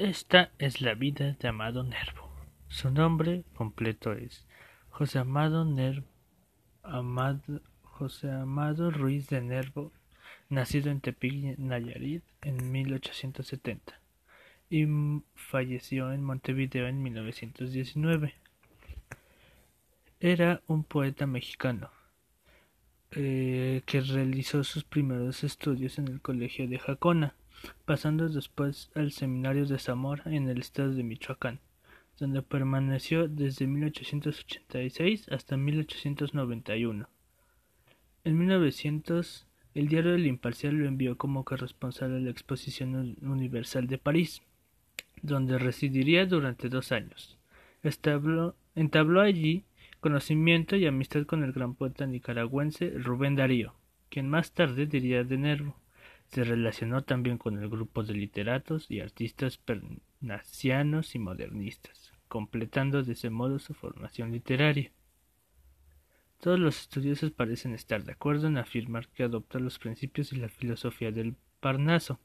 Esta es la vida de Amado Nervo. Su nombre completo es José Amado Nervo Amado, José Amado Ruiz de Nervo, nacido en Tepic, Nayarit, en 1870 y falleció en Montevideo en 1919. Era un poeta mexicano eh, que realizó sus primeros estudios en el Colegio de Jacona pasando después al Seminario de Zamora en el estado de Michoacán, donde permaneció desde 1886 hasta 1891. En 1900, el diario El Imparcial lo envió como corresponsal a la Exposición Universal de París, donde residiría durante dos años. entabló allí conocimiento y amistad con el gran poeta nicaragüense Rubén Darío, quien más tarde diría de Nervo. Se relacionó también con el grupo de literatos y artistas pernacianos y modernistas, completando de ese modo su formación literaria. Todos los estudiosos parecen estar de acuerdo en afirmar que adopta los principios y la filosofía del Parnaso,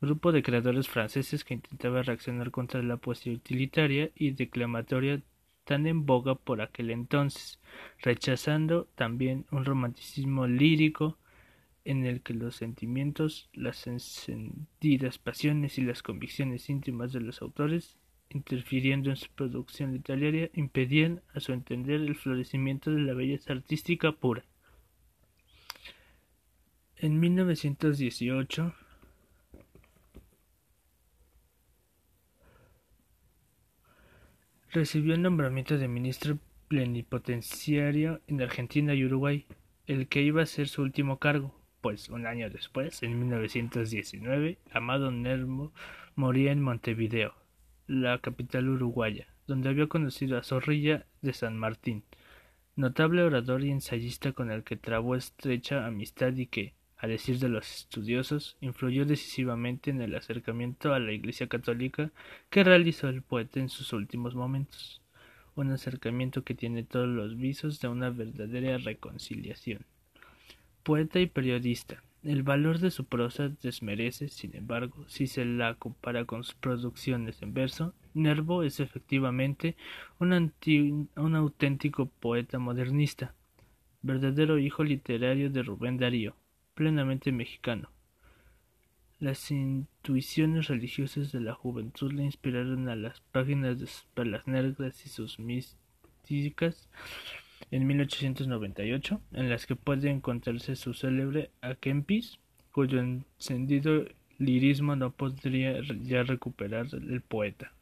grupo de creadores franceses que intentaba reaccionar contra la poesía utilitaria y declamatoria tan en boga por aquel entonces, rechazando también un romanticismo lírico en el que los sentimientos, las encendidas pasiones y las convicciones íntimas de los autores, interfiriendo en su producción literaria, impedían, a su entender, el florecimiento de la belleza artística pura. En 1918, recibió el nombramiento de ministro plenipotenciario en Argentina y Uruguay, el que iba a ser su último cargo, pues un año después, en 1919, Amado Nervo moría en Montevideo, la capital uruguaya, donde había conocido a Zorrilla de San Martín, notable orador y ensayista con el que trabó estrecha amistad y que, a decir de los estudiosos, influyó decisivamente en el acercamiento a la Iglesia católica que realizó el poeta en sus últimos momentos, un acercamiento que tiene todos los visos de una verdadera reconciliación poeta y periodista. El valor de su prosa desmerece, sin embargo, si se la compara con sus producciones en verso. Nervo es efectivamente un, un auténtico poeta modernista, verdadero hijo literario de Rubén Darío, plenamente mexicano. Las intuiciones religiosas de la juventud le inspiraron a las páginas de sus perlas negras y sus místicas en 1898, en las que puede encontrarse su célebre Akempis, cuyo encendido lirismo no podría ya recuperar el poeta.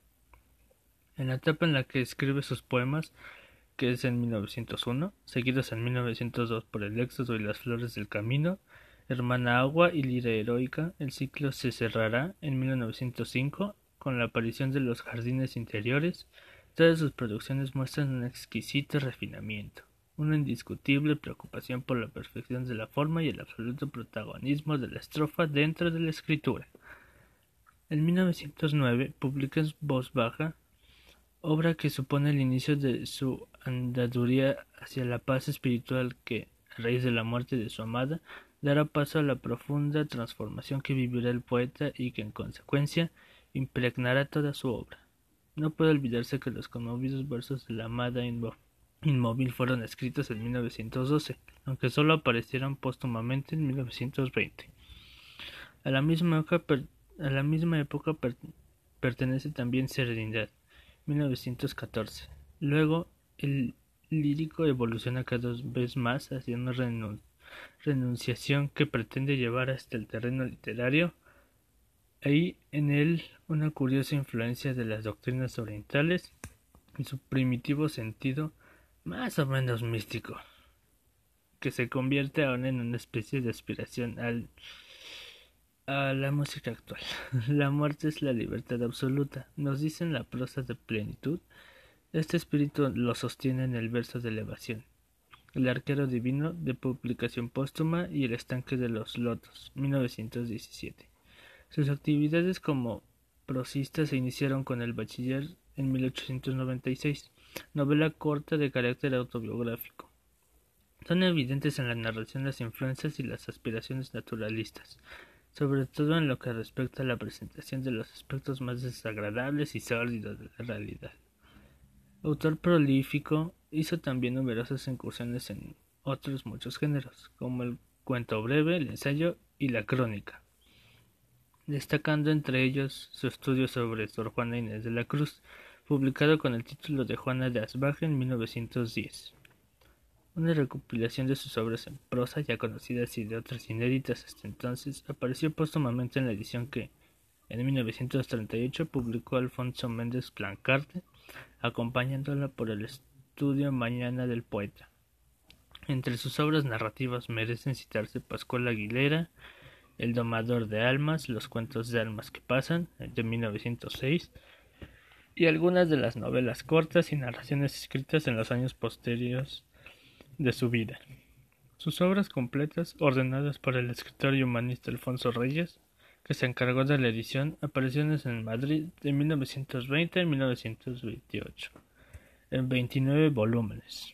En la etapa en la que escribe sus poemas, que es en 1901, seguidos en 1902 por El Éxodo y las Flores del Camino, Hermana Agua y Lira Heroica, el ciclo se cerrará en 1905 con la aparición de Los Jardines Interiores, Todas sus producciones muestran un exquisito refinamiento, una indiscutible preocupación por la perfección de la forma y el absoluto protagonismo de la estrofa dentro de la escritura. En 1909 publica en voz baja, obra que supone el inicio de su andaduría hacia la paz espiritual que, a raíz de la muerte de su amada, dará paso a la profunda transformación que vivirá el poeta y que en consecuencia impregnará toda su obra. No puede olvidarse que los conmovidos versos de la amada inmóvil fueron escritos en 1912, aunque solo aparecieron póstumamente en 1920. A la misma época, a la misma época pertenece también Serenidad, 1914. Luego, el lírico evoluciona cada vez más hacia una renunciación que pretende llevar hasta el terreno literario hay en él una curiosa influencia de las doctrinas orientales y su primitivo sentido más o menos místico, que se convierte aún en una especie de aspiración al, a la música actual. La muerte es la libertad absoluta, nos dicen la prosa de plenitud. Este espíritu lo sostiene en el verso de elevación. El arquero divino de publicación póstuma y el estanque de los lotos, 1917. Sus actividades como prosista se iniciaron con El Bachiller en 1896, novela corta de carácter autobiográfico. Son evidentes en la narración las influencias y las aspiraciones naturalistas, sobre todo en lo que respecta a la presentación de los aspectos más desagradables y sórdidos de la realidad. Autor prolífico, hizo también numerosas incursiones en otros muchos géneros, como el cuento breve, el ensayo y la crónica, destacando entre ellos su estudio sobre Sor Juana Inés de la Cruz, publicado con el título de Juana de Asbaje en 1910. Una recopilación de sus obras en prosa ya conocidas y de otras inéditas hasta entonces apareció póstumamente en la edición que, en 1938, publicó Alfonso Méndez Plancarte, acompañándola por el estudio Mañana del Poeta. Entre sus obras narrativas merecen citarse Pascual Aguilera, El domador de almas, Los cuentos de almas que pasan, de 1906, y algunas de las novelas cortas y narraciones escritas en los años posteriores de su vida. Sus obras completas, ordenadas por el escritor y humanista Alfonso Reyes, que se encargó de la edición, aparecieron en Madrid de 1920 a 1928, en 29 volúmenes.